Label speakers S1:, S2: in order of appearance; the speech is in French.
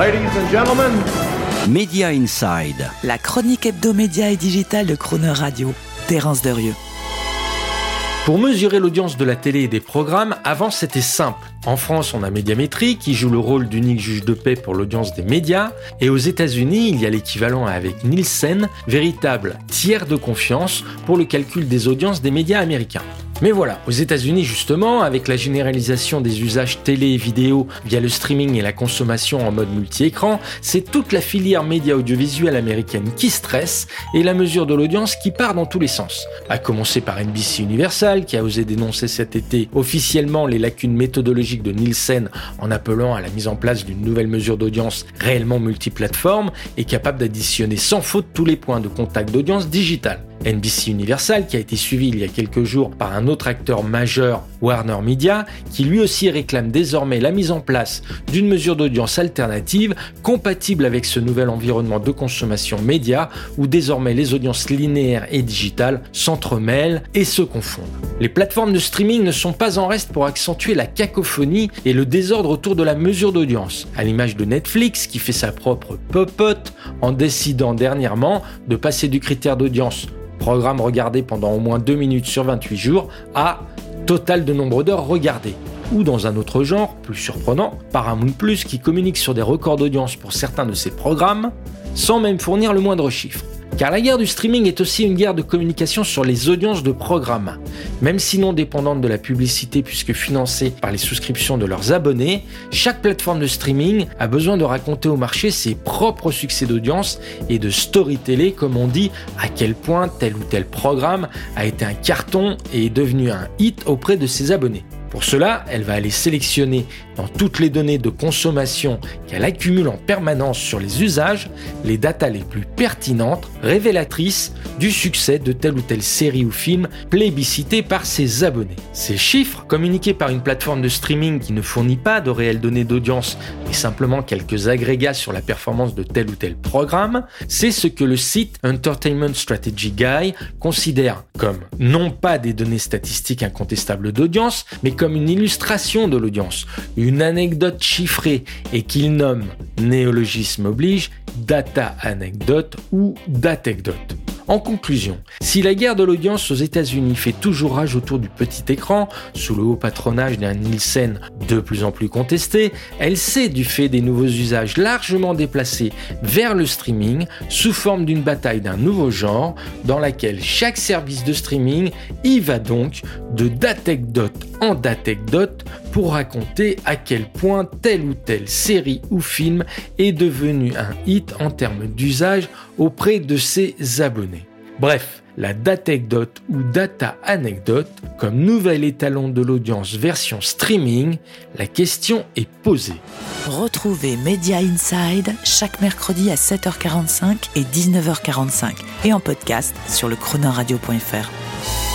S1: Ladies and gentlemen,
S2: Media Inside.
S3: La chronique hebdomédia et digitale de Croner Radio. Terence Derieux.
S4: Pour mesurer l'audience de la télé et des programmes, avant c'était simple. En France, on a Médiamétrie qui joue le rôle d'unique juge de paix pour l'audience des médias. Et aux États-Unis, il y a l'équivalent avec Nielsen, véritable tiers de confiance pour le calcul des audiences des médias américains. Mais voilà, aux États-Unis justement, avec la généralisation des usages télé et vidéo via le streaming et la consommation en mode multi-écran, c'est toute la filière média audiovisuelle américaine qui stresse et la mesure de l'audience qui part dans tous les sens. À commencer par NBC Universal qui a osé dénoncer cet été officiellement les lacunes méthodologiques de Nielsen en appelant à la mise en place d'une nouvelle mesure d'audience réellement multiplateforme et capable d'additionner sans faute tous les points de contact d'audience digitale. NBC Universal, qui a été suivi il y a quelques jours par un autre acteur majeur, Warner Media, qui lui aussi réclame désormais la mise en place d'une mesure d'audience alternative compatible avec ce nouvel environnement de consommation média où désormais les audiences linéaires et digitales s'entremêlent et se confondent. Les plateformes de streaming ne sont pas en reste pour accentuer la cacophonie et le désordre autour de la mesure d'audience, à l'image de Netflix qui fait sa propre popote en décidant dernièrement de passer du critère d'audience programme regardé pendant au moins 2 minutes sur 28 jours, à total de nombre d'heures regardées. Ou dans un autre genre, plus surprenant, Paramount Plus qui communique sur des records d'audience pour certains de ses programmes, sans même fournir le moindre chiffre. Car la guerre du streaming est aussi une guerre de communication sur les audiences de programmes. Même si non dépendantes de la publicité puisque financées par les souscriptions de leurs abonnés, chaque plateforme de streaming a besoin de raconter au marché ses propres succès d'audience et de storyteller, comme on dit, à quel point tel ou tel programme a été un carton et est devenu un hit auprès de ses abonnés. Pour cela, elle va aller sélectionner dans toutes les données de consommation qu'elle accumule en permanence sur les usages les datas les plus pertinentes, révélatrices du succès de telle ou telle série ou film plébiscité par ses abonnés. Ces chiffres, communiqués par une plateforme de streaming qui ne fournit pas de réelles données d'audience, mais simplement quelques agrégats sur la performance de tel ou tel programme, c'est ce que le site Entertainment Strategy Guy considère comme non pas des données statistiques incontestables d'audience, mais comme une illustration de l'audience, une anecdote chiffrée et qu'il nomme, néologisme oblige, data anecdote ou datecdote. En conclusion, si la guerre de l'audience aux États-Unis fait toujours rage autour du petit écran, sous le haut patronage d'un Nielsen de plus en plus contesté, elle s'est, du fait des nouveaux usages largement déplacés vers le streaming, sous forme d'une bataille d'un nouveau genre, dans laquelle chaque service de streaming y va donc de datecdote en datecdote pour raconter à quel point telle ou telle série ou film est devenu un hit en termes d'usage auprès de ses abonnés. Bref, la datecdote ou data anecdote comme nouvel étalon de l'audience version streaming, la question est posée.
S3: Retrouvez Media Inside chaque mercredi à 7h45 et 19h45 et en podcast sur le chronoradio.fr.